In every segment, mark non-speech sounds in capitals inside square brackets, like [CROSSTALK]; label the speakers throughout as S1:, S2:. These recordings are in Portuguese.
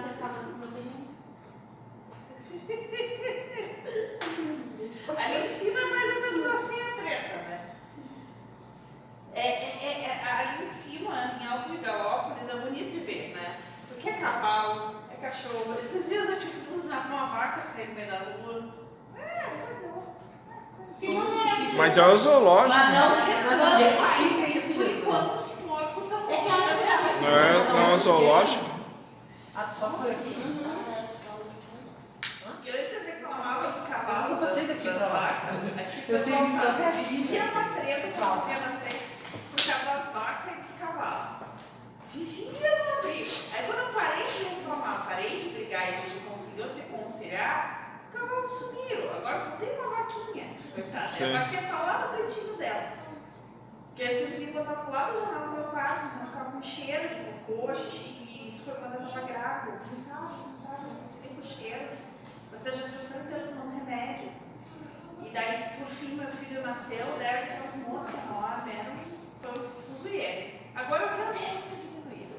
S1: casa acaba não tem.
S2: Ali em cima é mais ou menos assim a treta, né? É, é, é, é- ali em cima, em Alto de Galópolis, é bonito de ver, né? Porque é cavalo, é cachorro. Esses dias eu tive que com uma vaca saindo no meio da rua. É, cadê?
S3: Mas é o zoológico.
S2: Mas não
S1: Mas é que
S2: mais, por enquanto os porcos estão
S1: É que ela-
S3: Não é, não é o zoológico?
S4: Ah, só por aqui?
S2: Porque antes eu reclamava dos cavalos,
S4: Eu
S2: das,
S4: passei daqui
S2: das
S4: pra lá.
S2: vacas. Aqui
S4: Eu sei que só
S2: sabe,
S4: tem a vida.
S2: Vivia uma treta que fazia na frente por causa das vacas e dos cavalos. Vivia numa briga. Aí quando eu parei de reclamar, parei de brigar e a gente conseguiu se conciliar, os cavalos sumiram. Agora só tem uma vaquinha. Coitada. E
S3: Sim.
S2: a vaquinha tá lá no cantinho dela. Porque antes eles iam botar pro lado da janela do meu quarto, então ficava um cheiro de cocô, xixi, e isso foi quando eu tava grávida. Não tava, não tava, não sei com cheiro. Ou seja, 60 anos tomando remédio. E daí, por fim, meu filho nasceu, deram aquelas moscas na hora mesmo, foi um fuzuieiro. Agora eu quero mosca diminuída.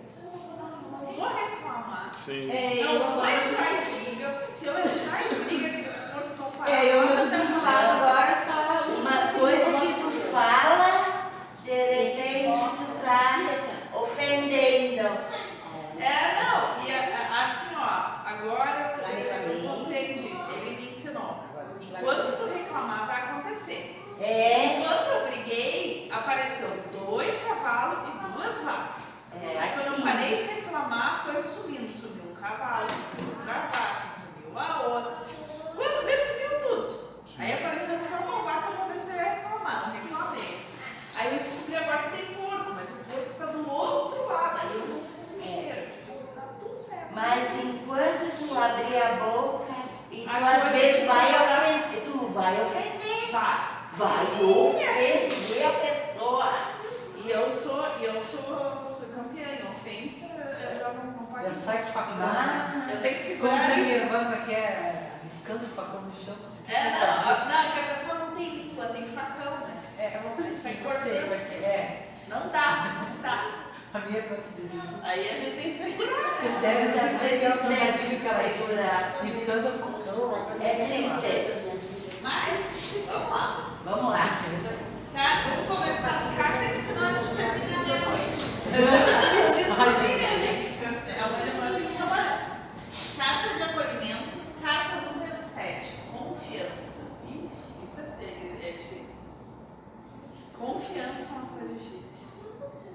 S2: Não vou reclamar.
S3: Sim.
S1: É,
S2: Não
S1: eu
S2: vou entrar em briga, porque se eu entrar em briga, aqueles porcos estão parados.
S1: É, eu
S2: lá.
S1: lá agora só.
S5: Uma coisa que tu fala, de repente tu tá ofendendo.
S2: É, não, e a- assim, ó, agora eu, compreendi, ele me ensinou. Enquanto tu reclamar, vai acontecer.
S5: É,
S2: Enquanto eu briguei, apareceu dois cavalos e duas vacas.
S5: é
S2: Aí quando eu
S5: assim.
S2: parei de reclamar, foi subindo. Subiu um cavalo, subiu outra vaca, subiu a outra. Quando veio, subiu tudo. Aí apareceu só uma vaca pra ver se eu ia reclamar, não reclamei. Aí eu descobri agora que tem porco, mas o porco tá do outro lado. Aí eu não sinto o cheiro. Tipo, tá tudo certo.
S5: Mas enquanto tu abrir a boca e tu
S2: A
S5: às
S2: coisa
S5: vezes
S2: que
S5: vai
S2: vai-
S5: ofender, tu vai ofender.
S2: Vai.
S5: Vai ofender a pessoa.
S2: E eu sou, e eu sou, sou campeã em ofensa, eu já não, não
S4: Já
S2: participo.
S4: sai espacando.
S5: Ah,
S2: Eu tenho que
S4: Como
S2: segurar.
S4: diz a minha irmã, como é que é? Riscando o facão no chão. você fica
S2: É, não,
S4: com a-
S2: a- não, que a pessoa não tem língua, tem facão, né?
S4: É, é uma coisa assim,
S2: Sai
S4: não sei como é que é.
S2: Não dá, não dá.
S4: A minha irmã que diz isso.
S2: Aí a gente tem que segurar.
S4: É sério, não sei
S5: Muitas
S4: como é que ela
S5: vezes
S4: não
S5: deve
S4: diz que ela é
S5: segurar.
S4: riscando o facão. uma coisa
S5: É
S4: assim, sei lá.
S5: triste.
S2: Mas, vamos lá.
S4: Vamos lá.
S2: Cara, vamos começar as cartas, senão a gente termina meia-noite. Eu preciso dormir, né? Amanhã eu tenho que trabalhar. Carta de acolhimento, carta número 7, confiança. Ixi, isso é, é- é difícil. Confiança é uma coisa difícil.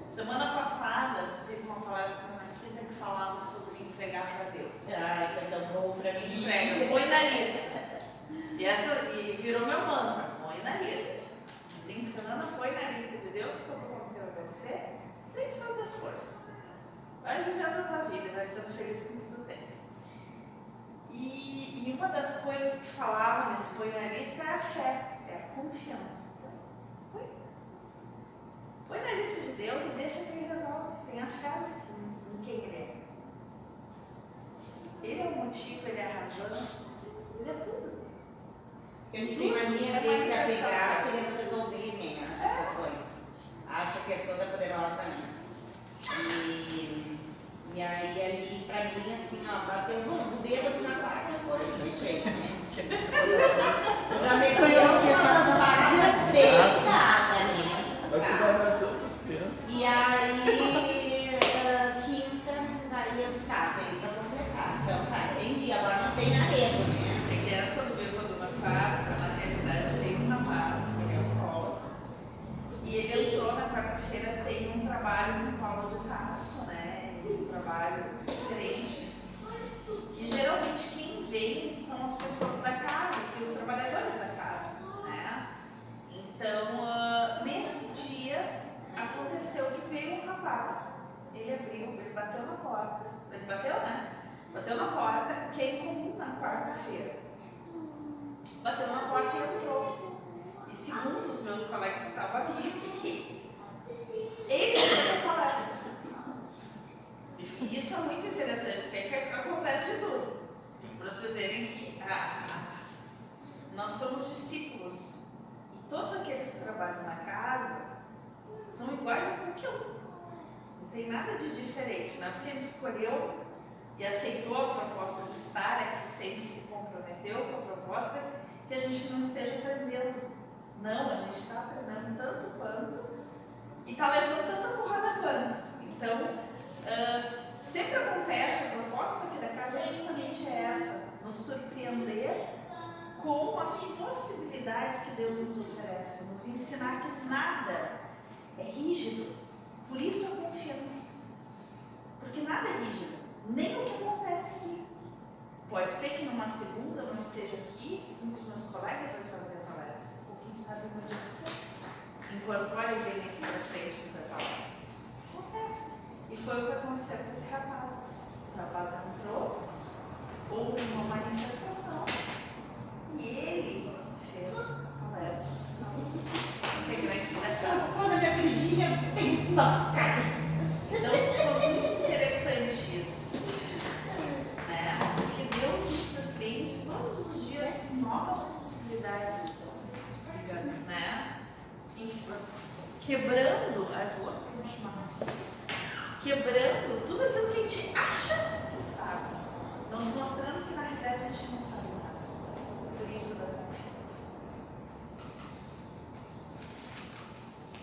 S2: Semana passada teve uma palestra na quinta que falava sobre entregar para Deus.
S1: Ai, foi tão bom pra mim.
S2: Entrega, põe na lista. E, essa, e virou meu mantra, põe na lista. Desencana, põe na lista de Deus, quando acontecer, vai acontecer, sem fazer força. Vai vivendo a tua vida, vai sendo feliz com o que tu tem. E, e uma das coisas que falava nesse põe na lista é a fé, é a confiança. Põe. Põe na lista de Deus e deixa que ele resolve. Tenha fé em, em quem ele é. Ele é o motivo, ele é a razão, ele é tudo.
S1: A gente tem mania de se apegar querendo resolver né, as situações. Acha que é toda poderosa, né? E, e aí, ali, pra mim, assim, ó, bateu no do bêbado na quarta foi né? Pra mim, foi uma barriga pesada, né?
S3: Vai cuidar das outras crianças.
S1: E aí, ah, quinta, aí eu estava aí pra completar. Então tá, entendi. Agora não tem arrego, né?
S2: É que essa do bêbado na quarta, na realidade, tem um rapaz, que é o Paulo. E ele entrou na quarta-feira, tem um trabalho no Paulo de Tarso, né? Um trabalho diferente. E geralmente quem vem são as pessoas da casa, que os trabalhadores da casa, né? Então, ah, nesse dia, aconteceu que veio um rapaz. Ele abriu, ele bateu na porta. Ele bateu, né? Bateu na porta, que é incomum na quarta-feira. Bateu na porta e entrou. E segundo os meus colegas que estavam aqui, disse que ele fez a palestra. E isso é muito interessante, porque é que acontece de tudo. Para vocês verem que ah, nós somos discípulos. Todos aqueles que trabalham na casa são iguais a qualquer um. Não tem nada de diferente, não é porque gente escolheu e aceitou a proposta de estar aqui, sempre se comprometeu com a proposta, que a gente não esteja aprendendo. Não, a gente está aprendendo tanto quanto e está levando tanta porrada quanto. Então, ah, sempre acontece, a proposta aqui da casa é justamente essa, nos surpreender com as possibilidades que Deus nos oferece, nos ensinar que nada é rígido. Por isso a confiança. Porque nada é rígido, nem o que acontece aqui. Pode ser que numa segunda eu não esteja aqui, um dos meus colegas vai fazer a palestra, ou quem sabe uma de vocês. Incorpore alguém aqui para frente fazer a palestra. Acontece. E foi o que aconteceu com esse rapaz. Esse rapaz entrou, houve uma manifestação e ele fez a palestra aos integrantes da casa.
S1: Quando a minha filhinha tem tocada.
S2: Então foi muito interessante isso. Né? Porque Deus nos surpreende todos os dias com novas possibilidades. Né? Quebrando, ai, vou continuar. Quebrando tudo aquilo que a gente acha que sabe. Nos mostrando que na realidade a gente não sabe isso da confiança.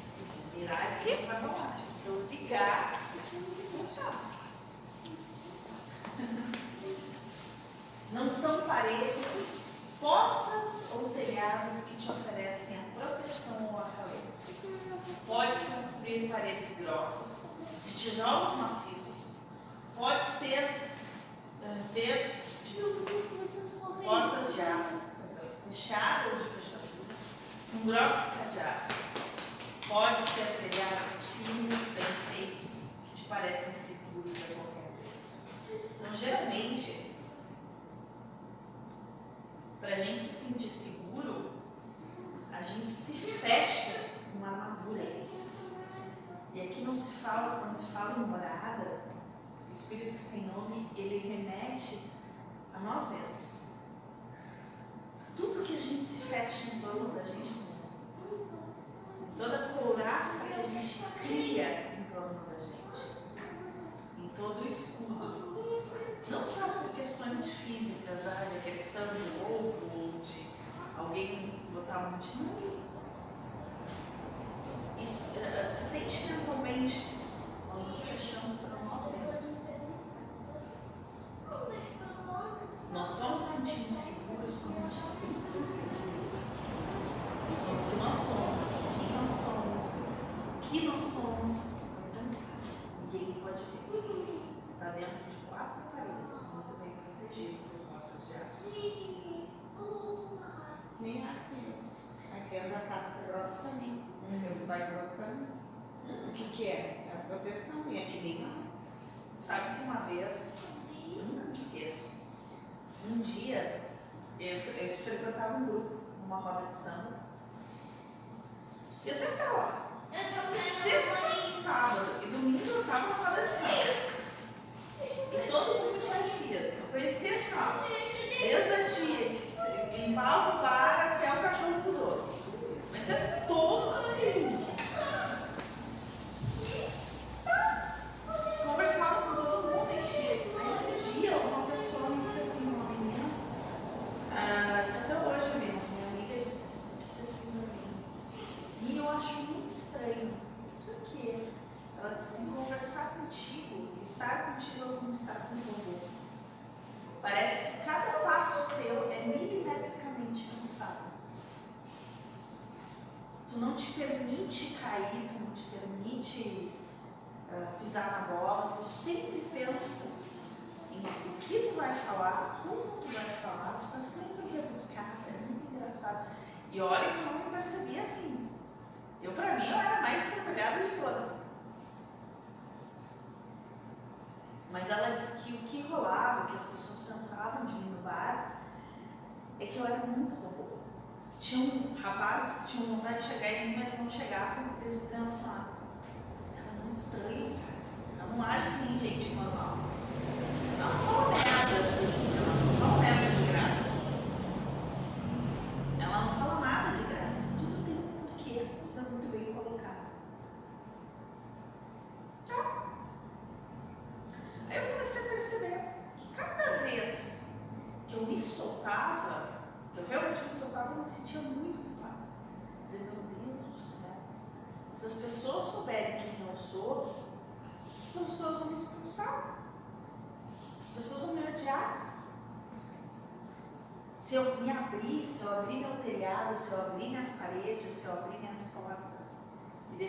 S2: Se você virar aqui, vai rolar. Se eu ligar, funciona. Não são paredes, portas ou telhados que te oferecem a proteção ou a calor. Podes construir paredes grossas, de tijolos maciços. Podes ter, eh, ter portas de aço, fechadas de fechaduras, com grossos cadeados. Podes ter telhados finos, bem feitos, que te parecem seguros a qualquer momento. Então, geralmente, para a gente se sentir seguro, a gente se fecha numa armadura. E aqui não se fala, quando se fala em morada, o Espírito sem nome, ele remete a nós mesmos. Tudo que a gente se fecha em torno da gente mesmo. Toda couraça que a gente cria em torno da gente. Em todo o escudo. Não só por questões físicas, de agressão de roubo, ou de alguém botar um. Isso, eh, sentimentalmente, nós nos fechamos para nós mesmos. Nós só nos sentimos seguros quando a gente está que nós somos, quem nós somos, o que nós somos. Ninguém pode ver. Está dentro de quatro paredes, muito bem protegido por portas de aço.
S1: Nem assim. Aqui anda a casca grossa também. Você vai grossando. O que, que é? É a proteção e aqui nem não.
S2: Sabe que uma vez, eu nunca me esqueço, um dia eu, fre- eu frequentava um grupo, uma roda de samba. E eu sempre estava lá.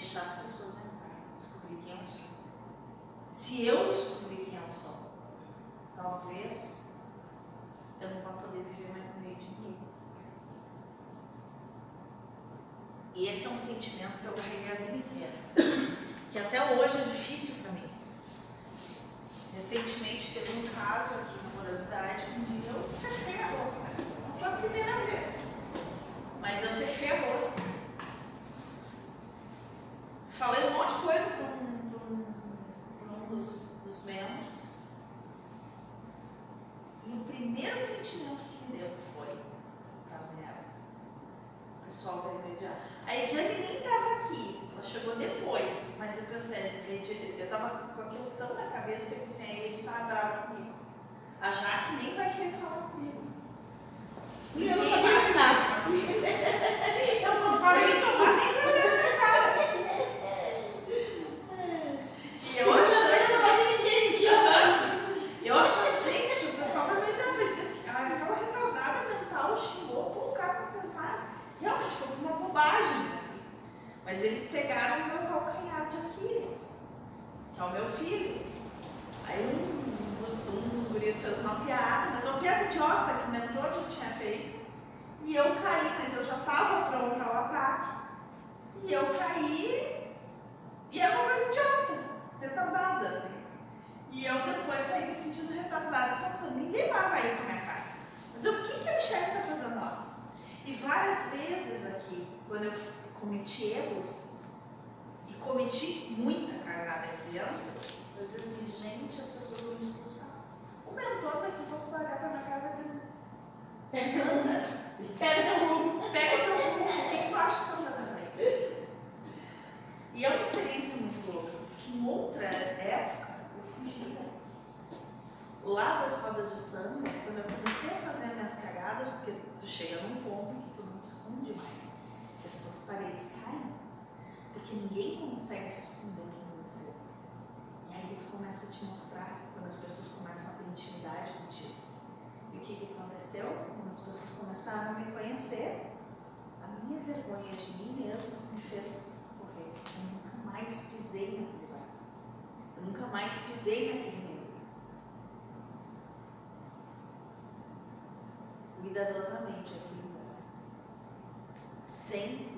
S2: Deixar as pessoas entrar, descobrir quem eu sou. Se eu descobrir quem eu sou, talvez eu não vá poder viver mais no meio de ninguém. E esse é um sentimento que eu carreguei a vida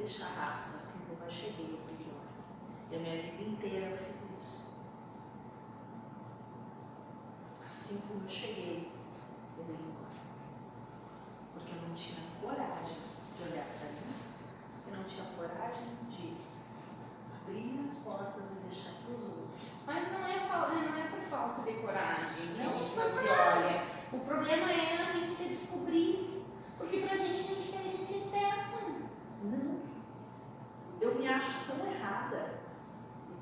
S2: deixar rastro, assim como eu cheguei, eu fui embora. E a minha vida inteira eu fiz isso. Assim como eu cheguei, eu ia embora. Porque eu não tinha coragem de olhar para mim. Eu não tinha coragem de abrir minhas portas e deixar que os outros.
S1: Mas não é, fal- não é por falta de coragem que a
S2: Não,
S1: gente
S2: não
S1: não se olha. O problema é a gente se descobrir. Porque pra gente a gente tem a gente é certa.
S2: Não. Eu me acho tão errada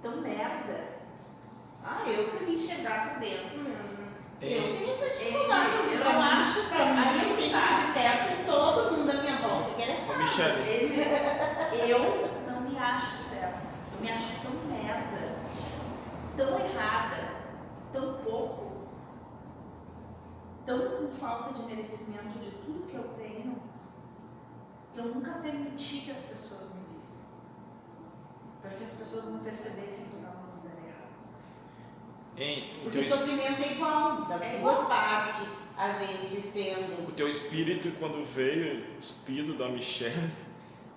S2: tão merda.
S1: Ah, eu me enxergar por dentro. hum, Eu
S3: É.
S1: tenho essa
S2: É,
S1: dificuldade.
S2: eu
S1: pra
S2: não acho
S1: Pra mim,
S2: que-
S1: eu tenho tudo certo e todo mundo à minha volta quer
S3: Michele,
S2: Ele- Eu não me acho certa. Eu me acho tão merda, tão errada, tão pouco, tão com falta de merecimento de tudo que eu tenho, que eu nunca permiti que as pessoas me. Para que as pessoas não percebessem que eu estava no lugar errado.
S3: o,
S1: Porque
S3: teu,
S1: sofrimento é igual, das
S2: É
S1: duas partes. A gente sendo.
S3: o teu espírito, quando veio, despido da Michelle,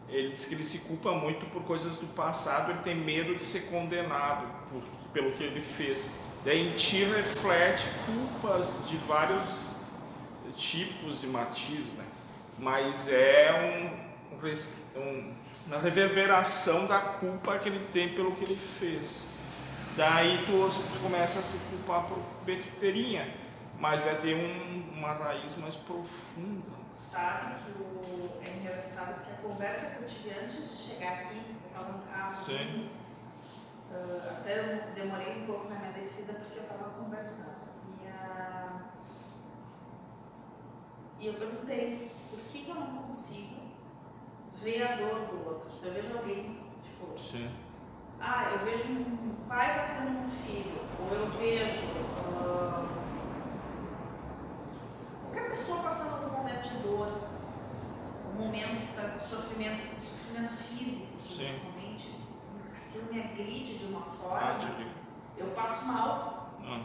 S3: ele diz que ele se culpa muito por coisas do passado, ele tem medo de ser condenado por, pelo que ele fez. Daí em ti reflete culpas de vários tipos e matizes, né? Mas é um, um res- um- uma reverberação da culpa que ele tem pelo que ele fez. Daí tu, tu começa a se culpar por besteirinha, mas é ter um- uma raiz mais profunda.
S2: Sabe que o, é engraçado porque a conversa que eu tive antes de chegar aqui, eu estava no carro.
S3: Sim.
S2: ah, até eu demorei um pouco na minha descida porque eu estava conversando. E, a, e eu perguntei por que, que eu não consigo ver a dor do outro. Se eu vejo alguém, tipo,
S3: Sim.
S2: ah, eu vejo um, pai batendo num filho, ou eu vejo ah, qualquer pessoa passando por um momento de dor, um momento tá, de sofrimento, sofrimento físico,
S3: Sim.
S2: principalmente, aquilo me agride de uma
S3: Ah,
S2: forma,
S3: tipo,
S2: eu passo mal.
S3: ah,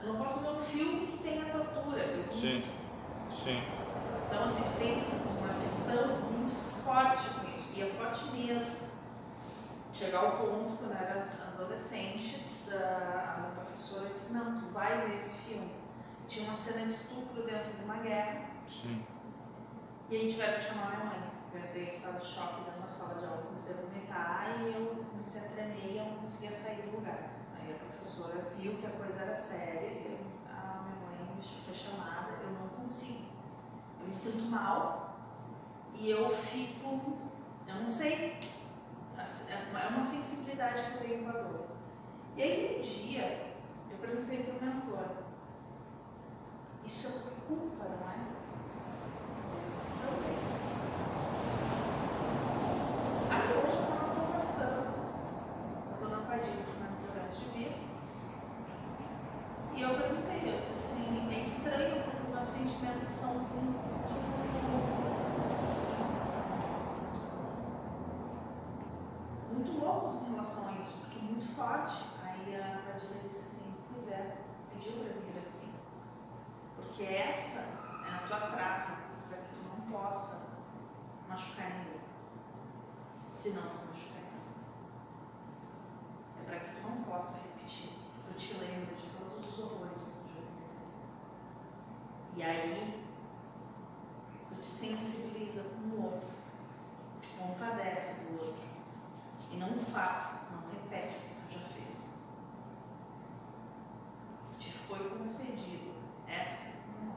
S2: Eu não posso ver um filme que tenha tortura. Eu vou
S3: sim, sim.
S2: Então, assim, tem uma questão forte com isso, e é forte mesmo. Chegar ao ponto, quando eu era adolescente, da, a minha professora disse: Não, tu vai ver esse filme. Tinha uma cena de estupro dentro de uma guerra,
S3: Sim.
S2: e aí tiveram que chamar minha mãe. Eu entrei em estado de choque dentro da sala de aula, comecei a vomitar e eu comecei a tremer e eu não conseguia sair do lugar. Aí a professora viu que a coisa era séria, eu, a minha mãe me foi chamada, eu não consigo. Eu me sinto mal e eu fico, eu não sei, é uma sensibilidade que eu tenho com a dor. E aí um dia eu perguntei para o mentor, isso é culpa, não é? Ele disse, também. Aí hoje eu estava conversando com a dona Padilha, de mentor antes de vir, e eu perguntei, eu disse assim, é estranho porque meus sentimentos são muito muito loucos em relação a isso, porque muito forte. Aí a Padilha disse assim, pois é, pediu para vir assim. Porque essa é a tua trava, para que tu não possa machucar ninguém. Se não tu machucar ninguém. É para que tu não possa repetir. Tu te lembra de todos os horrores que tu já viveu. E aí, tu te sensibiliza com o outro, te compadece do outro. E não faz, não repete o que tu já fez. Te foi concedido essa não.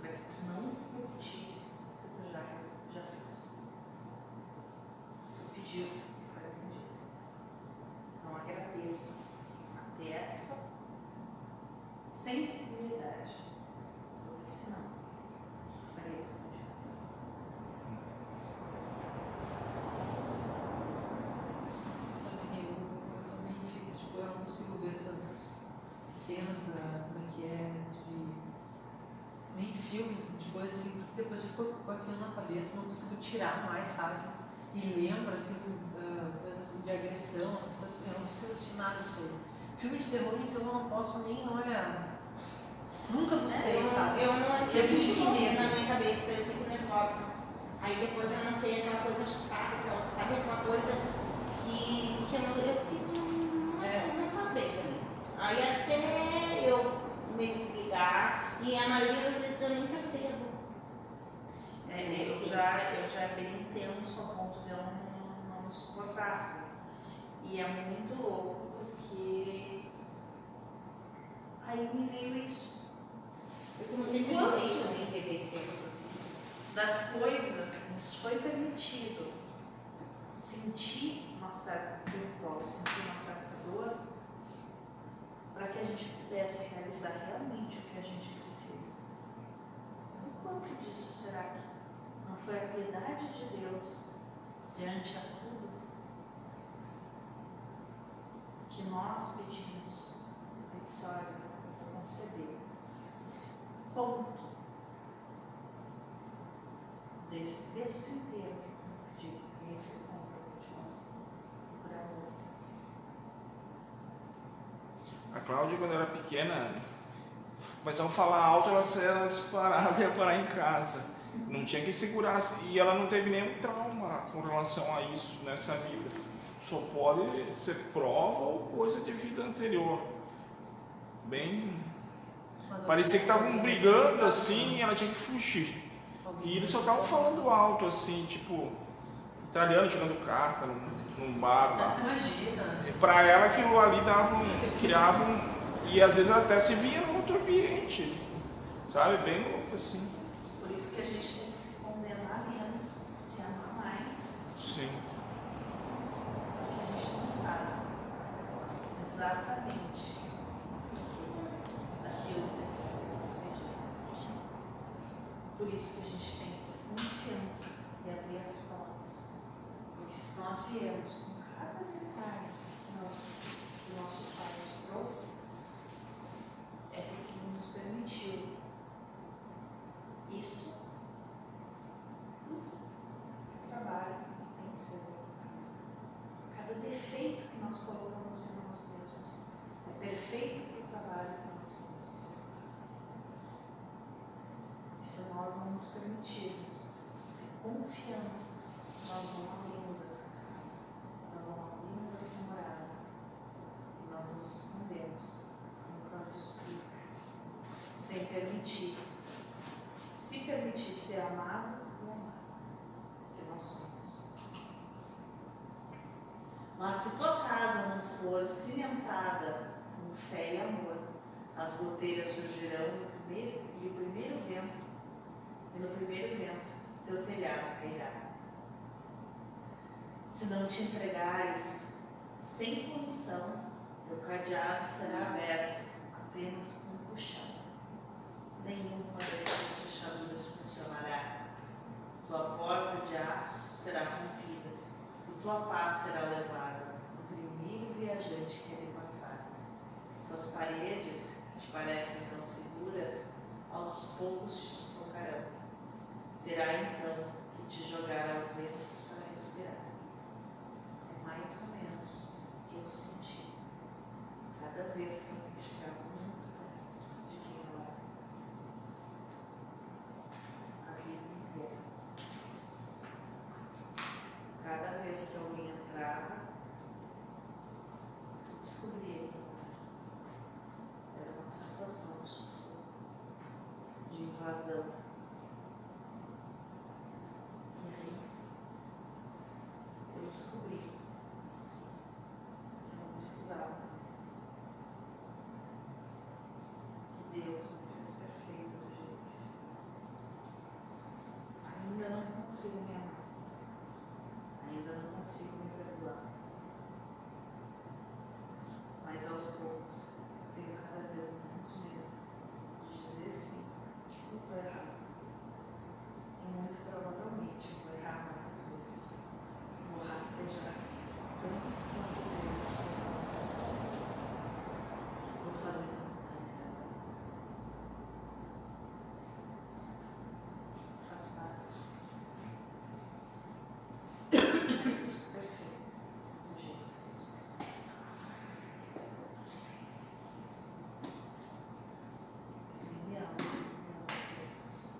S2: Para que tu não repetisse o que tu já, já fez. Tu pediu e foi atendido. Então agradeça a ter essa sensibilidade. Porque senão, farei tudo de novo.
S4: Sabe, eu, eu também fico, tipo, eu não consigo ver essas cenas, ah, como é que é, de. nem coisas assim, porque depois eu fico com aquilo na cabeça, não consigo tirar mais, sabe? E lembro, assim, coisas assim, de agressão, essas coisas assim, eu não consigo assistir nada sobre. Filme de terror, então eu não posso nem, olha. Nunca gostei,
S1: eu,
S4: sabe?
S1: eu não com
S4: medo.
S1: na minha cabeça, eu fico nervosa. Aí depois eu não sei aquela coisa chata, aquela, sabe aquela coisa que, que eu, eu fico. Não,
S4: É.
S1: não faz bem pra mim. Aí até eu me desligar, e a maioria das vezes eu nem.
S2: É, eu já, eu já é bem intenso a ponto de eu não, não suportar, sabe? E é muito louco porque aí me veio isso.
S1: Eu
S2: Quando?
S1: gostei também assim.
S2: Das coisas, nos foi permitido sentir uma certa culpa, sentir uma certa dor, para que a gente pudesse realizar realmente o que a gente precisa. O quanto disso será que não foi a piedade de Deus diante a tudo que nós pedimos a peticiório para conceder esse ponto desse texto inteiro que eu pedi, esse ponto te mostro, por amor.
S3: A Cláudia, quando era pequena, começava a falar alto, ela era disparada e ia parar em casa. Não tinha que segurar. E ela não teve nenhum trauma com relação a isso nessa vida. Só pode ser prova ou coisa de vida anterior. Bem.
S4: Mas
S3: Parecia que estavam brigando assim e ela tinha que fugir. E eles só estavam falando alto, assim, tipo, italiano jogando carta num, num bar lá.
S4: Imagina.
S3: E Pra ela aquilo ali dava um, criava um, e às vezes até se via num outro ambiente, sabe? Bem louco assim.
S2: Por isso que a gente tem que se condenar menos, se amar mais,
S3: Sim.
S2: porque a gente não sabe. Exatamente aquilo que foi concedido. Por isso que a gente tem que ter confiança e abrir as portas. Porque se nós viemos com cada detalhe que nós o nosso Pai nos trouxe, é porque Ele nos permitiu isso. O trabalho tem que ser executado. Cada defeito que nós colocamos em nós mesmos é perfeito para o trabalho que nós vamos executar. E se nós não nos permitirmos ter confiança, nós não abrimos essa casa, nós não abrimos essa morada, e nós nos escondemos no canto escuro, sem permitir, se permitir ser amado e amar, que nós somos. Mas se tua casa não for cimentada com fé e amor, as goteiras surgirão no primeiro, e o primeiro vento, e no primeiro vento, teu telhado cairá. Se não te entregares sem comissão, teu cadeado será aberto apenas com um puxão. Nenhuma das suas fechaduras funcionará. Tua porta de aço será rompida, e tua paz será levada no primeiro viajante que ele passar. Tuas paredes, que te parecem tão seguras, aos poucos te sufocarão. Terá então que te jogar aos ventos para respirar. Mais ou menos o que eu senti. Cada vez que eu chegava muito perto de quem eu era. A vida inteira. Cada vez que alguém entrava, eu descobria quem eu era. Era uma sensação de sufoco, de invasão. E aí, eu descobri que eu não precisava. Que Deus me fez perfeita do jeito que fez. Ainda não consigo me amar. Ainda não consigo me perdoar. Mas aos poucos, eu tenho cada vez menos medo de dizer sim, eu estou errado. E muito provavelmente eu vou errar mais vezes. Vou rastejar tantas quantas vezes for necessárias. Vou fazer muita merda. Mas tá tudo certo. Faz parte. Mas eu sou perfeita do jeito que eu sou. Sim, me ama, sim, me ama do jeito que eu sou.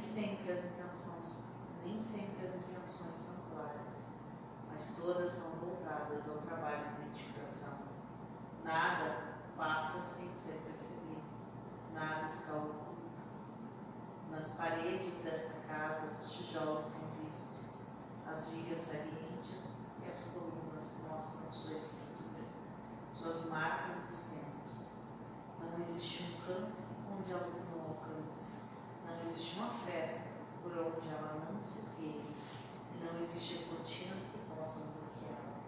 S2: Nem sempre as intenções, nem sempre as intenções são claras, mas todas são voltadas ao trabalho de identificação. Nada passa sem ser percebido, nada está oculto. Nas paredes desta casa, os tijolos são vistos, as vigas salientes e as colunas mostram sua estrutura, suas marcas dos tempos. Não existe um campo onde a luz não alcance. Não existe uma festa por onde ela não se esgueire. E não existem cortinas que possam bloqueá-la.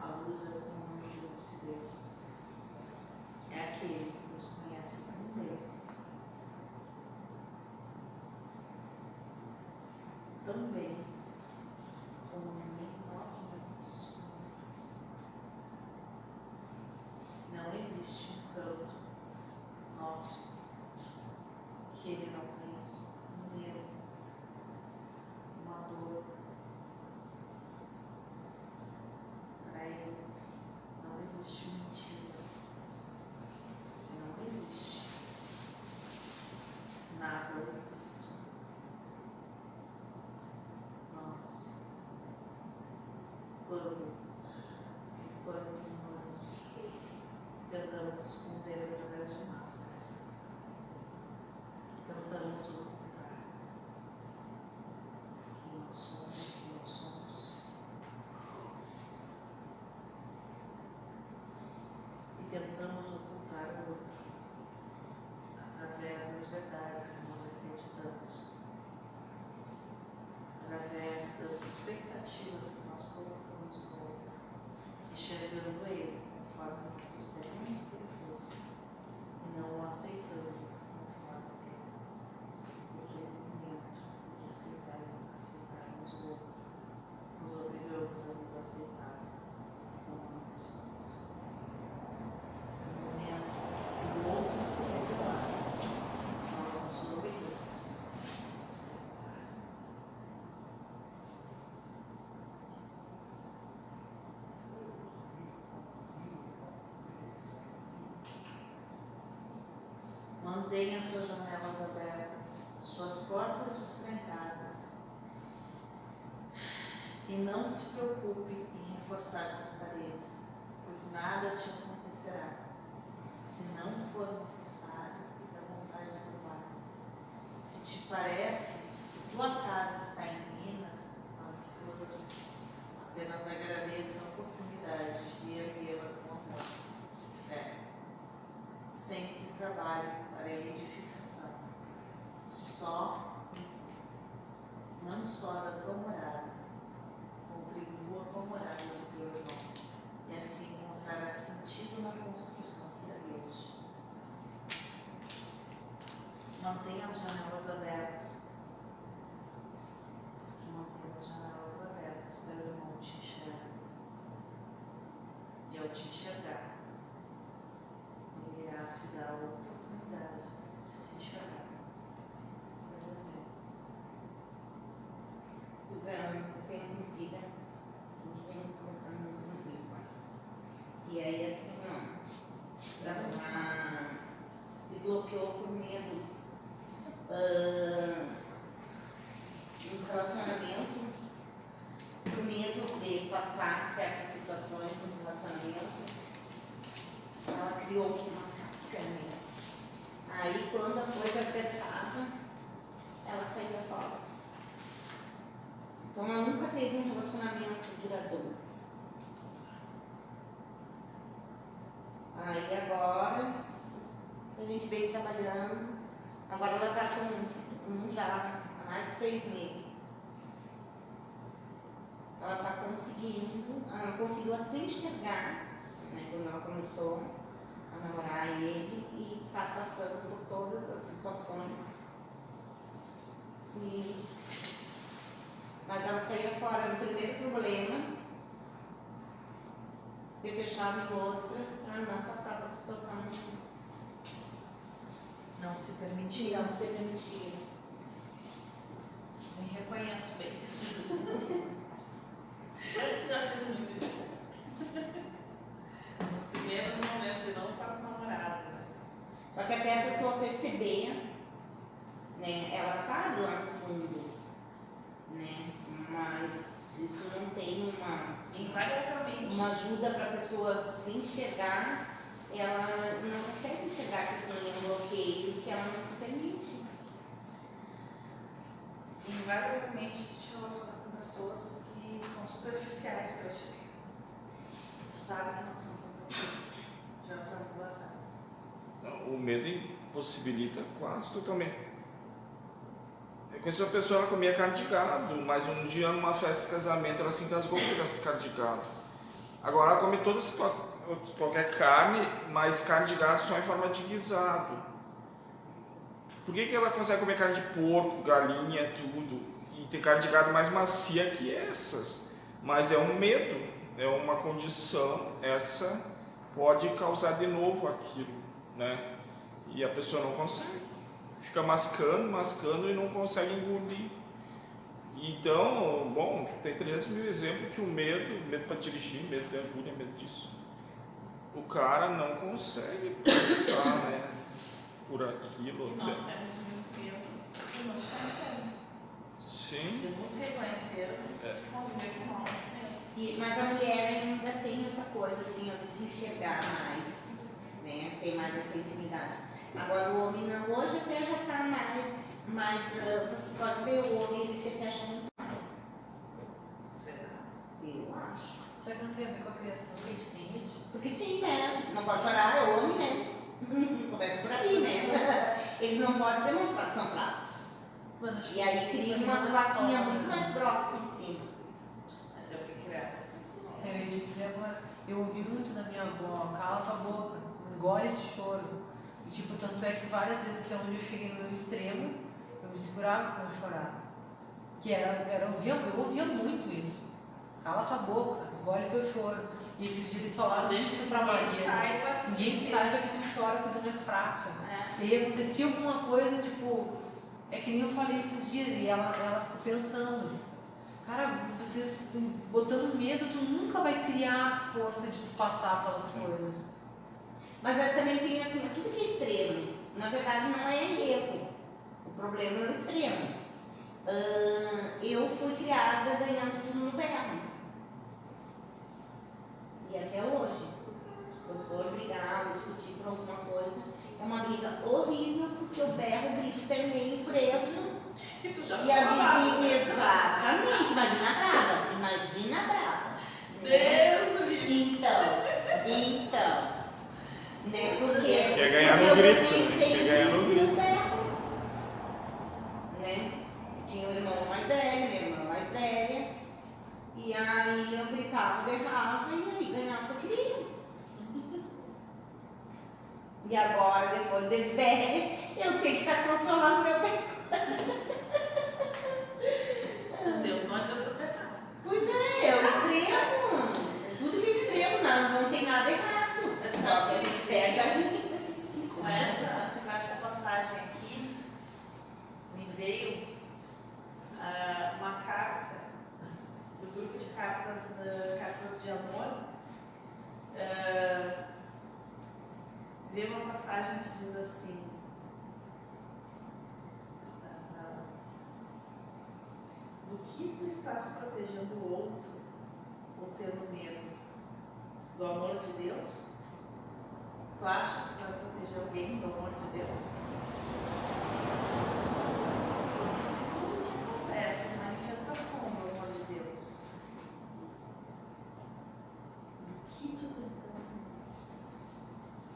S2: A luz é o comando de lucidez. É aquele que nos conhece tão bem. Tão bem como nem nós mesmos nos conhecemos. Não existe um canto nosso que ele não conheça, um medo, uma dor. Para ele não existe mentira, não existe nada oculto. Nós, quando, enquanto humanos, tentamos esconder através de máscaras tentamos ocultar quem nós somos, quem nós somos. E tentamos ocultar o outro através das verdades que nós acreditamos, através das expectativas que nós colocamos no outro, enxergando ele conforme nós gostaríamos que ele fosse e não o aceitando conforme ele naquele momento. Mantenha suas janelas abertas, suas portas destrancadas. E não se preocupe em reforçar suas paredes, pois nada te acontecerá, se não for necessário e da vontade do Pai. Se te parece que tua casa está em procure. Apenas agradeça a oportunidade de erguê-la com amor e fé. Sempre trabalhe para a edificação, só, não só da tua morada, contribua com a morada do teu irmão, e assim encontrará sentido na construção que erguestes. Janelas abertas, porque mantendo as janelas abertas, teu irmão te enxerga. E ao te enxergar, ele irá se dar a oportunidade de se enxergar. Por exemplo,
S1: Usando, eu tenho conhecida, a gente vem conversando muito no livro. E aí, assim, ó, ela se bloqueou por medo ah, nos relacionamentos, por medo de passar certas situações nos relacionamentos. Ela criou uma casca nela. Aí, quando a coisa apertava, ela saía fora. Então ela nunca teve um relacionamento duradouro. Aí agora a gente veio trabalhando, agora ela está com um já há mais de seis meses. Ela está conseguindo, ela conseguiu se enxergar né, quando ela começou a namorar ele e está passando por todas as situações. E mas ela saía fora no primeiro problema, se fechava em ostras para não passar por situação
S2: não se permitir.
S1: não ser permitida.
S2: Me reconheço bem isso. [LAUGHS] Já fiz muito isso. Nos primeiros momentos, e não só com namorados, mas
S1: Só que até a pessoa perceber, né, ela sabe lá no fundo, né, mas se tu não tem uma,
S2: invariavelmente.
S1: Uma ajuda para a pessoa se enxergar, ela não consegue enxergar que tem um bloqueio que ela não se permite.
S2: Invariavelmente tu te relaciona com pessoas que são superficiais para ti. Tu sabe que não são comprometidas. Já pra não passar.
S3: O medo impossibilita quase totalmente. Eu conheci uma pessoa, ela comia carne de gado, mas um dia numa festa de casamento ela se engasgou com essa carne de gado. Agora ela come toda essa- qualquer carne, mas carne de gado só em forma de guisado. Por que, que ela consegue comer carne de porco, galinha, tudo, e ter carne de gado mais macia que essas? Mas é um medo, é uma condição, essa pode causar de novo aquilo, né? E a pessoa não consegue. Fica mascando, mascando e não consegue engolir. Então, bom, tem 300 mil exemplos que o medo, medo para dirigir, medo de agulha, medo disso. O cara não consegue passar, né, por aquilo.
S2: E nós temos muito medo de nos conhecermos,
S3: Sim.
S2: de nos reconhecermos
S3: É.
S2: e conviver com nós mesmos.
S1: E, mas a mulher ainda tem essa coisa assim, de se enxergar mais, né? Tem mais a sensibilidade. Agora o homem não, hoje até já está mais, mas ah, você pode ver o homem, ele se fecha muito mais.
S2: Será?
S1: Eu acho.
S4: Será que não tem a ver com a criação que a gente tem? gente?
S1: Porque sim, né? Não pode chorar, é homem, né? [LAUGHS] Começa por aí, né? [LAUGHS] Eles não podem ser mostrados, são fracos.
S4: Mas acho
S1: E aí cria uma
S4: é
S1: plaquinha
S4: só,
S1: muito
S4: né?
S1: mais grossa em cima.
S2: Mas eu fui criada assim.
S4: Eu ia te dizer agora, eu ouvi muito da minha avó, cala tua boca, engole esse choro. E tipo, tanto é que várias vezes que é onde eu cheguei no meu extremo, me segurava pra não chorar. Que era, era eu, ouvia, eu ouvia muito isso. Cala tua boca, engole teu choro. E esses dias eles falaram isso pra
S2: Ninguém
S4: Maria.
S2: saiba que
S4: Ninguém saiba que tu chora quando tu é fraca.
S2: É.
S4: E aí acontecia alguma coisa, tipo, é que nem eu falei esses dias, e ela, ela ficou pensando, cara, vocês botando medo, tu nunca vai criar a força de tu passar pelas coisas.
S1: Mas aí também tem assim, tudo que é extremo. na verdade não é erro. O problema é o extremo. Ah, eu fui criada ganhando tudo no berro. E até hoje. Se eu for brigar ou discutir por alguma coisa, é uma briga horrível, porque eu berro, grito, terminei preso.
S2: E tu já
S1: E a
S2: falava.
S1: vizinha, exatamente, imagina a brava, imagina a brava.
S2: Deus livro.
S1: Então, então, né, porque
S3: Quer ganhar no
S1: eu
S3: grito,
S1: ganhei
S3: né?
S1: sempre
S3: Quer ganhar no grito.
S1: Né, tinha um irmão mais velho, minha irmã mais velha, e aí eu gritava, berrava, e aí ganhava o que eu queria. [LAUGHS] E agora, depois de velha, eu tenho que estar controlando meu berro. [LAUGHS]
S2: Deus não adianta pegar.
S1: Pois é, é o extremo. Tudo que é extremo, não, não tem nada errado. É só que ele pega ali.
S2: Com essa, com essa passagem aqui, me veio ah, uma carta do grupo de cartas, ah, cartas de amor. Ah, veio uma passagem que diz assim. do que tu estás protegendo o outro ou tendo medo? Do amor de Deus? Tu acha que tu vai proteger alguém do amor de Deus? Porque se tudo que acontece é manifestação do amor de Deus, do que tu tem tanto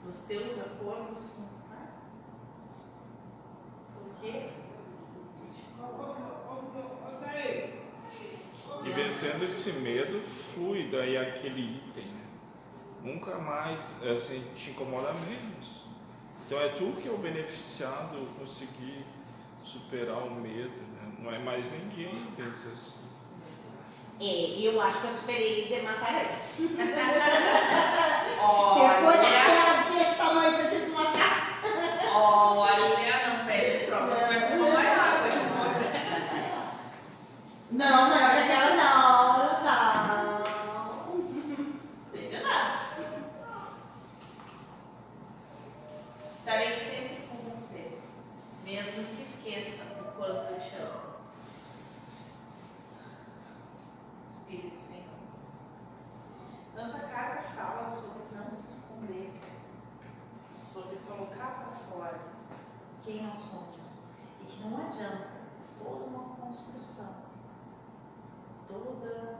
S2: Dos teus acordos com o Pai? Porque
S3: E vencendo esse medo, flui daí aquele item. Né? Nunca mais assim, te incomoda menos. Então é tu que é o beneficiado conseguir superar o medo. Né? Não é mais ninguém, pensa assim.
S1: É, eu acho que eu superei de matar [LAUGHS] ele. Depois
S2: olha,
S1: daquela desse tamanho que eu tive que matar.
S2: olha, não pede prova, tu vai tomar mais água.
S1: Não, maior que aquela não, não.
S2: Entendi nada. Estarei sempre com você, mesmo que esqueça o quanto eu te amo. Espírito Senhor. Nossa carta fala sobre não se esconder, sobre colocar para fora quem nós somos e que não adianta toda uma construção, toda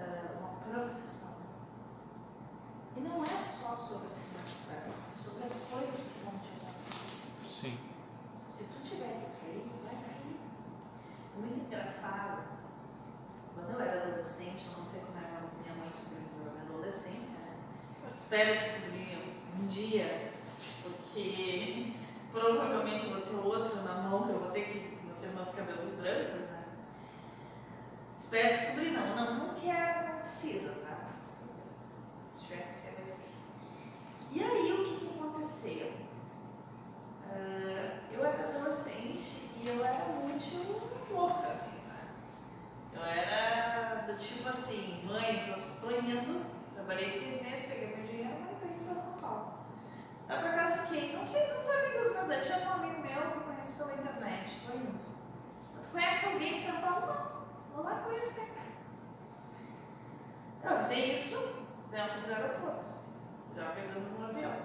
S2: ah, uma proteção. E não é só sobre se mostrar, é sobre as coisas que vão te acontecer.
S3: Sim.
S2: Se tu tiver que cair, vai cair. É muito engraçado. Quando eu era adolescente, eu não sei como era a minha mãe sobreviveu à minha adolescência, né? Espero descobrir um dia, porque provavelmente eu vou ter outro na mão, que eu vou ter que vou ter meus cabelos brancos, né? Espero descobrir, não, não, não quero, não precisa, tá? Mas tudo bem. Se tiver que ser, vai ser. E aí, o que, que aconteceu? Ah, eu era adolescente e eu era muito louca, assim, sabe? Eu era do tipo assim, mãe, tô, tô indo, trabalhei seis meses, peguei meu dinheiro, mãe, tô indo pra São Paulo. Vai pra casa de quem? Não sei quantos amigos meus, daí tinha um amigo meu que eu conheci pela internet, tô indo. Tu conhece alguém de São Paulo? Não, vou lá conhecer. Eu fiz isso dentro do aeroporto, assim, já pegando um avião.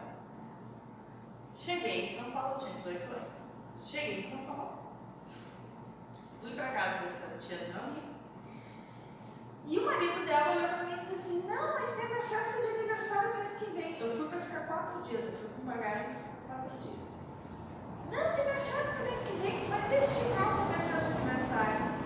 S2: Cheguei em São Paulo, tinha 18 anos. Cheguei em São Paulo. Fui pra casa dessa tia do meu amigo. E o marido dela olhou pra mim e disse assim: Não, mas tem minha festa de aniversário mês que vem. Eu fui pra ficar quatro dias, eu fui com bagagem quatro dias. Não, tem minha festa mês que vem, vai ter que ficar na minha festa de aniversário.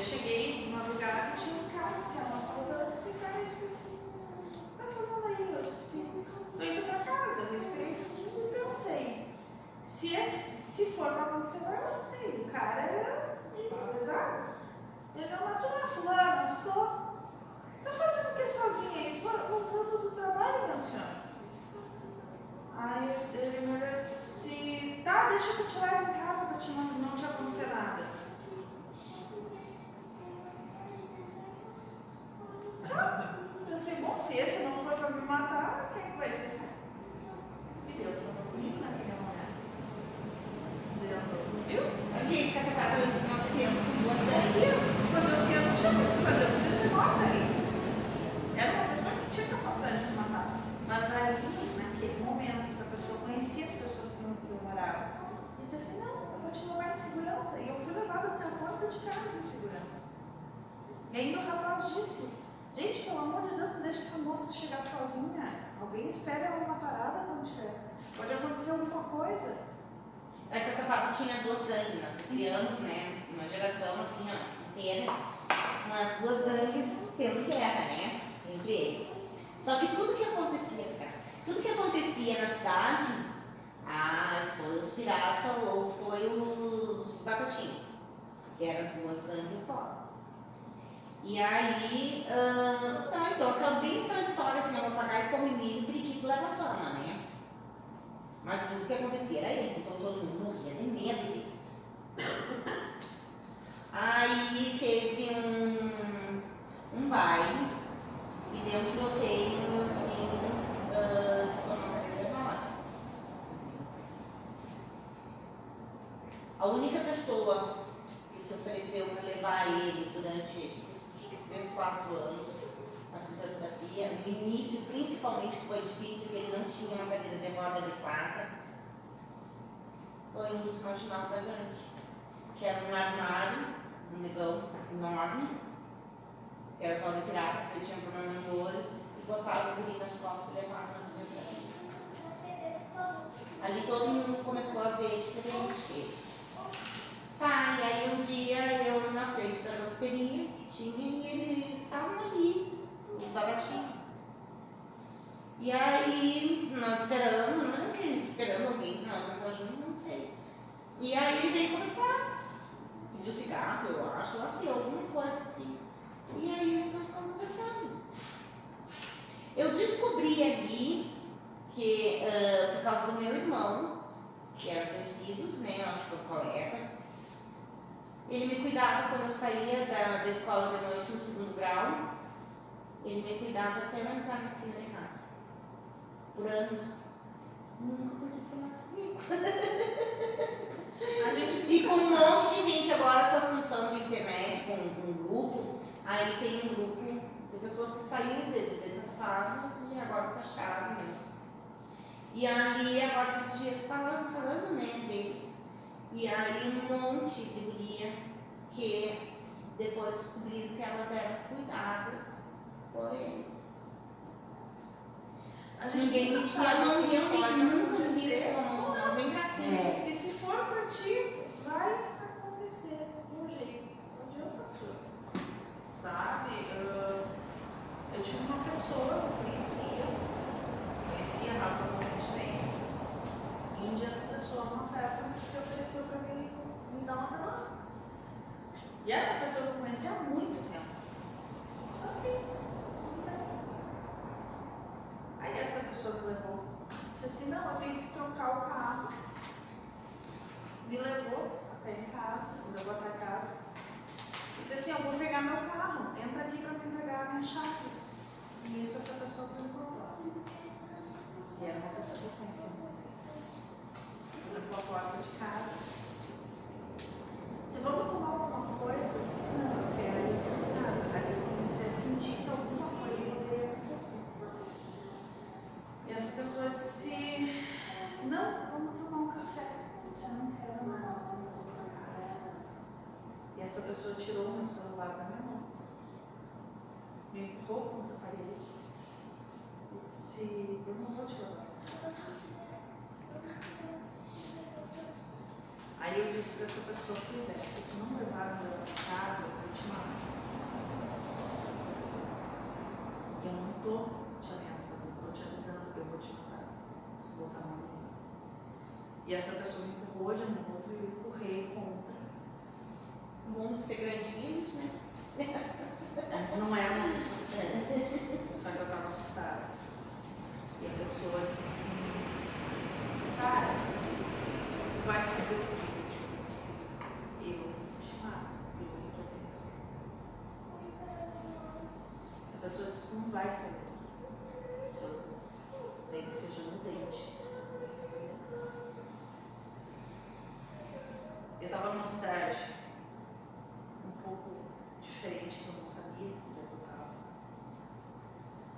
S2: Eu cheguei de madrugada e tinha os caras que eram assaltantes. E o cara disse assim: tá fazendo aí? Eu disse: Tô indo pra casa. Eu respirei fundo e pensei: se, esse, se for pra acontecer, vai acontecer. O cara era pesado. Ele não matou a fulana, só. Tá fazendo o que sozinha aí? Voltando do trabalho, meu senhor. Aí ele me olhou e disse, tá, deixa que eu te levo em casa pra te não te acontecer nada. Tá, pensei, bom, se esse não for pra me matar, quem que vai ser? E Deus estava comigo naquele momento. Dizendo, viu?
S1: Sabia que essa quadra nós criamos com anos.
S2: Viu? Fazer o que eu não tinha muito que fazer, eu podia ser morta ali. Era uma pessoa que tinha capacidade de matar. Mas ali, naquele momento, essa pessoa conhecia as pessoas com que eu morava. E disse assim, não, eu vou te levar em segurança. E eu fui levada até a porta de casa em segurança. E ainda o rapaz disse, gente, pelo amor de Deus, não deixe essa moça chegar sozinha. Alguém espere ela uma parada quando tiver. Pode acontecer alguma coisa.
S1: É que essa papo tinha duas gangues, nós criamos, né? Uma geração assim, ó, inteira, umas duas gangues tendo guerra, né? Entre eles. Só que tudo que acontecia, cara, tudo que acontecia na cidade, ah, foi os piratas ou foi os batatinhos, que eram as duas gangues opostas. E aí, ah, tá, então acabei com a história assim, papagaio come milho, periquito leva fama, né? Mas tudo que acontecia era isso, então todo mundo morria de medo. Aí teve um, um baile e deu um tiroteio assim, uh, ficou uma cadeira hora. A única pessoa que se ofereceu para levar ele durante acho que 3, 4 anos na fisioterapia, no início principalmente que foi difícil, que ele não tinha uma cadeira de roda adequada, foi marginal da grande, que era um armário, um negão enorme, que era de pirata, porque ele tinha problema no olho, e botava o nas costas e levava na fisioterapia. Ali todo mundo começou a ver diferente eles. Tá, e aí um dia eu na frente da doceria que tinha e eles estavam ali, os baratinhos. E aí nós esperamos, né? Esperando alguém para nós entrar junto, não sei. E aí ele veio conversar. Pediu cigarro, eu acho, lá sei, alguma coisa assim. E aí nós ficamos conversando. Eu descobri ali porque ah, por causa do meu irmão, que eram conhecidos, né, acho que foram colegas, ele me cuidava quando eu saía da, da escola de noite no segundo grau, ele me cuidava até eu entrar na fila de casa. Por anos. Nunca aconteceu nada comigo. [LAUGHS]
S2: A gente
S1: E com um
S2: nunca
S1: monte de gente agora com a função de internet, com um grupo, aí tem um grupo de pessoas que saíram de, de, dessa casa e agora se acharam, né? E aí agora esses dias falando, falando né, deles. E aí um monte de guria que depois descobriram que elas eram cuidadas por eles.
S2: A gente
S1: Ninguém
S2: nunca
S1: me
S2: sabe
S1: chama,
S2: o que
S1: realmente
S2: pode
S1: nunca
S2: acontecer.
S1: Viu, não vem gracinha.
S5: É.
S2: E se for pra ti, vai acontecer de um jeito de outro. Sabe? Ah, Eu tive uma pessoa que eu conhecia, conhecia razoavelmente bem. E um dia essa pessoa numa festa se ofereceu pra mim me dar uma carona. E era uma pessoa que eu conhecia há muito tempo. Só que tudo bem. Aí essa pessoa me levou, disse assim, não, eu tenho que trocar o carro me levou até em casa, me levou até casa. Disse assim, eu vou pegar meu carro, entra aqui para me entregar minhas chaves. E isso essa pessoa encontrou. E era uma pessoa que eu conhecia muito. Levou a porta de casa. Disse, vamos tomar alguma coisa? Eu disse, não, eu quero ir para casa. Aí eu comecei a sentir que alguma coisa poderia acontecer. E essa pessoa disse, não, vamos tomar um café. Eu não quero nada, vou para casa. E essa pessoa tirou meu celular da minha mão, me empurrou contra a parede e disse, eu não vou te levar. Aí eu disse para essa pessoa, pois é, se tu não levar para casa, eu te matar. E eu não estou te ameaçando, eu estou te avisando, eu vou te matar. Se tu botar a mão em mim. E essa pessoa me empurrou de novo e eu empurrei contra.
S1: O mundo ser grandinhos, né?
S2: Mas não era uma pessoa pequena. Só que eu estava assustada. E a pessoa disse assim, cara, tu vai fazer o quê? Eu disse, eu te mato, eu vou proteger. A pessoa disse, não vai sair que seja no dente. eu estava numa cidade um pouco diferente que eu não sabia onde é que eu estava.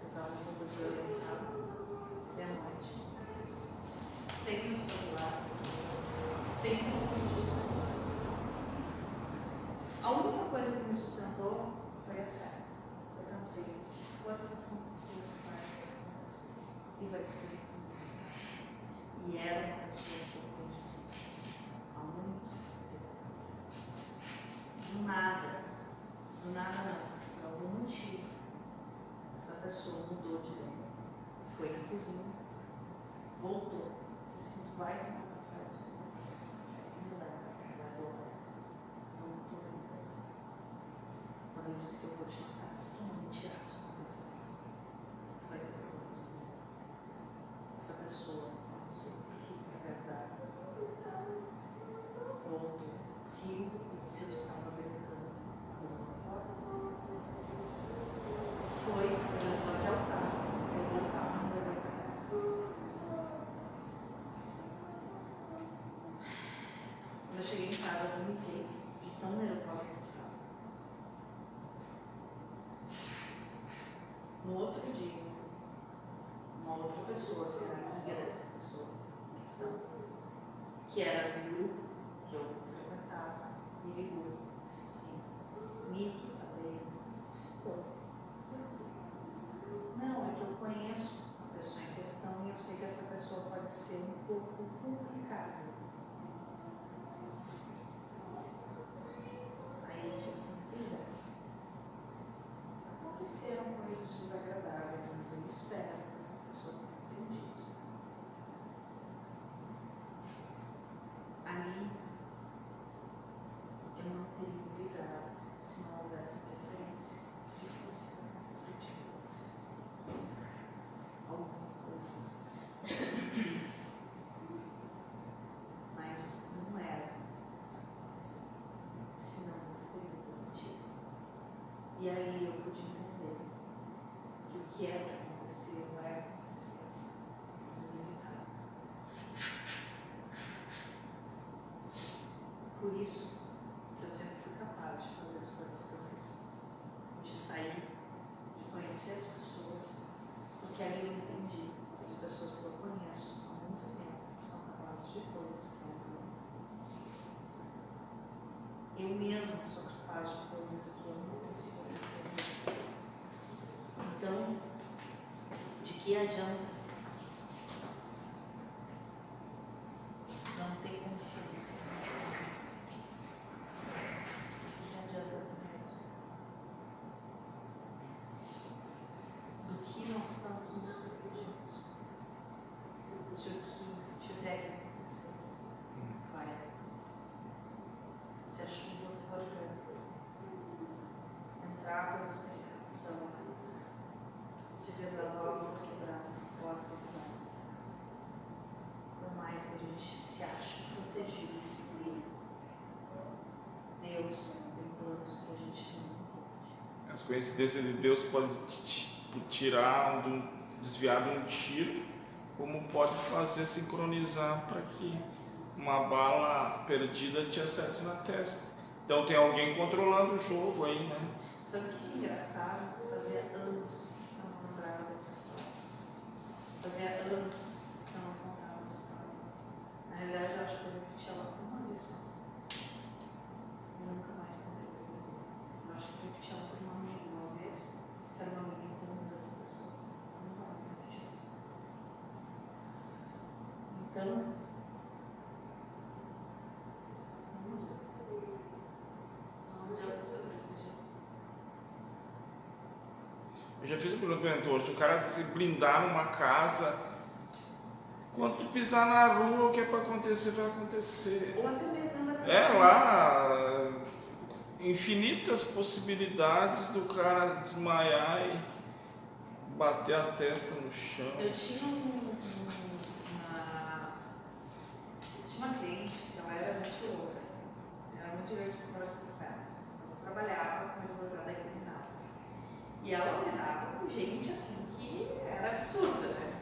S2: Eu estava um pouco desorientada, de noite, sem meu celular, sem um disco. A única coisa que me sustentou foi a fé. Eu pensei, o que for acontecer, vai acontecer. E vai ser comigo. E era uma pessoa que eu conhecia há muito tempo. Do nada, do nada não, por algum motivo, essa pessoa mudou de ideia. Foi na cozinha, voltou, disse assim, tu vai tomar café, eu disse, não, café, me leva para casa agora. Não estou indo. Quando eu disse que eu vou te matar, se tu não me tirar a sua cabeça daqui, tu vai ter problemas comigo. Essa pessoa, eu não sei por que, através da voltou, riu e disse eu estava brincando com uma porta. Foi, me levou até o carro, pegou o carro e me levou para casa. Quando eu cheguei em casa, eu vomitei de tão nervosa que eu estava. No outro dia, uma outra pessoa, que era amiga dessa pessoa em questão, que era do grupo que eu frequentava, me ligou e disse assim, mito, tá bem? Eu disse, tô. Por quê? Não, é que eu conheço a pessoa em questão e eu sei que essa pessoa pode ser um pouco complicada. Aí eu disse assim, pois é. Aconteceram coisas desagradáveis, mas eu espero que essa pessoa tenha aprendido. E ali eu pude entender que o que é para acontecer vai acontecer. Inevitável. Por isso que eu sempre fui capaz de fazer as coisas que eu fiz. De sair, de conhecer as pessoas, porque ali eu entendi que as pessoas que eu conheço há muito tempo são capazes de coisas que eu não consigo. Eu mesma sou de coisas que eu não consigo entender. Então, de que adianta não ter confiança? De que adianta ter medo? Do que nós tanto nos protegemos? Se o que tiver que acontecer, vai acontecer. Se a chuva for grande, entrar pelos telhados, ela vai entrar. Se o vendaval for quebrar essa porta, vai quebrar. Por mais que a gente se ache protegido e seguro, Deus tem planos que a gente não
S3: coincidências de Deus te tirar, um, desviar de um tiro, como pode fazer sincronizar para que uma bala perdida te acerte na testa. Então tem alguém controlando o jogo aí, né?
S2: Sabe o que é engraçado? Fazia anos que eu não lembrava dessa história. Fazia anos que eu não contava essa história. Na realidade, eu acho que eu repeti ela uma vez só. E nunca mais contei pra ninguém. Eu acho que eu repeti ela para uma amiga uma vez, que era uma amiga em comum dessa pessoa. Eu nunca mais repeti essa história. Então.
S3: Eu já fiz a pergunta pro mentor, se o cara se blindar numa casa, quando tu pisar na rua, o que é para acontecer, vai acontecer.
S2: Ou até mesmo na casa
S3: É lá, infinitas possibilidades do cara desmaiar e bater a testa no chão.
S2: Eu tinha um- um- uma. Tinha uma cliente que ela era muito louca, assim. Era muito divertido conversar com ela. Eu trabalhava com advogada criminal. E ela lidava com gente assim que era absurda, né?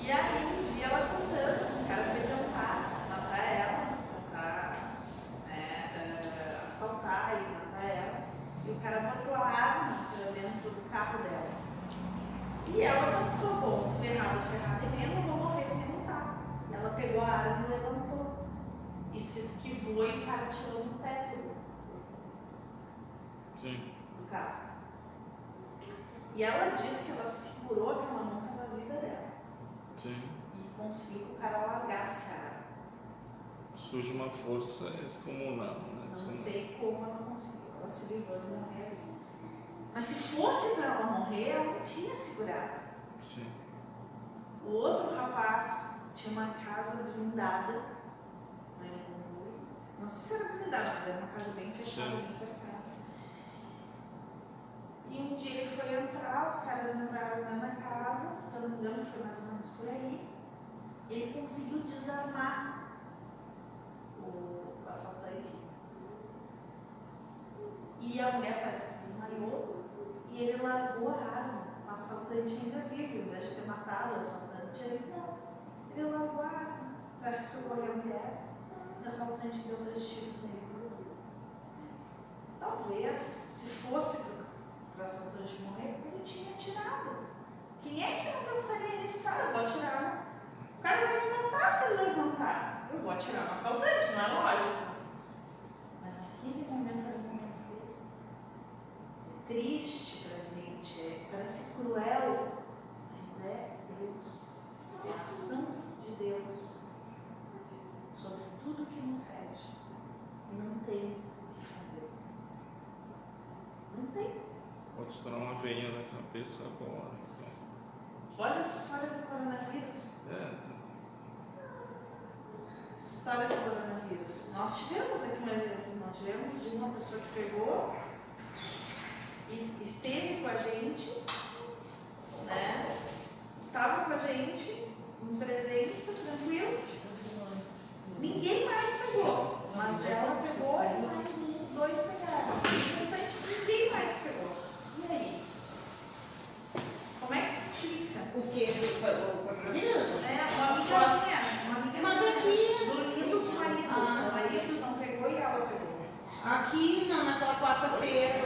S2: E aí um dia ela contando, o cara foi tentar matar ela, tentar né, eh, assaltar e matar ela. E o cara botou a arma pra dentro do carro dela. E ela pensou, bom, ferrada, ferrada é mesmo, vou morrer sem lutar. Ela pegou a arma e levantou. E se esquivou e o cara tirou no teto
S3: Sim.
S2: do carro. E ela disse que ela segurou aquela mão pela vida dela.
S3: Sim.
S2: E conseguiu que o cara largasse a arma.
S3: Surge uma força descomunal, né?
S2: Não sei como ela conseguiu. Ela se livrou de morrer ali. Mas se fosse para ela morrer, ela não tinha segurado.
S3: Sim.
S2: O outro rapaz tinha uma casa blindada Hamburgo. Não sei se era blindada, mas era uma casa bem fechada,
S3: Sim.
S2: bem cercada. E um dia ele foi entrar, os caras entraram lá na casa, se eu não me engano, foi mais ou menos por aí. Ele conseguiu desarmar o assaltante. E a mulher parece que desmaiou e ele largou a arma. O assaltante ainda vive, ao invés de ter matado o assaltante, eles não. Ele largou a arma para socorrer a mulher. O assaltante deu dois tiros nele. Talvez, se fosse para o assaltante morrer, ele tinha atirado. Quem é que não pensaria nisso? Cara, eu vou atirar. né? O cara vai me matar se ele levantar. Eu vou atirar no assaltante, não é lógico. Mas naquele momento era o momento dele. É triste pra gente, é, parece cruel, mas é Deus. É a ação de Deus sobre tudo que nos rege. E não tem o que fazer. Não tem.
S3: Pode estourar uma veinha na cabeça agora. então.
S2: Olha essa história do coronavírus.
S3: É, tá
S2: história do coronavírus. Nós tivemos aqui um exemplo, não tivemos de uma pessoa que pegou e esteve com a gente, né? Estava com a gente em presença, tranquilo. Ninguém mais pegou, mas ela pegou e mais um, dois pegaram. O restante ninguém
S3: mais pegou. E
S5: aí? Como
S3: é
S2: que se
S1: explica? O que? Aqui, não,
S5: naquela quarta-feira,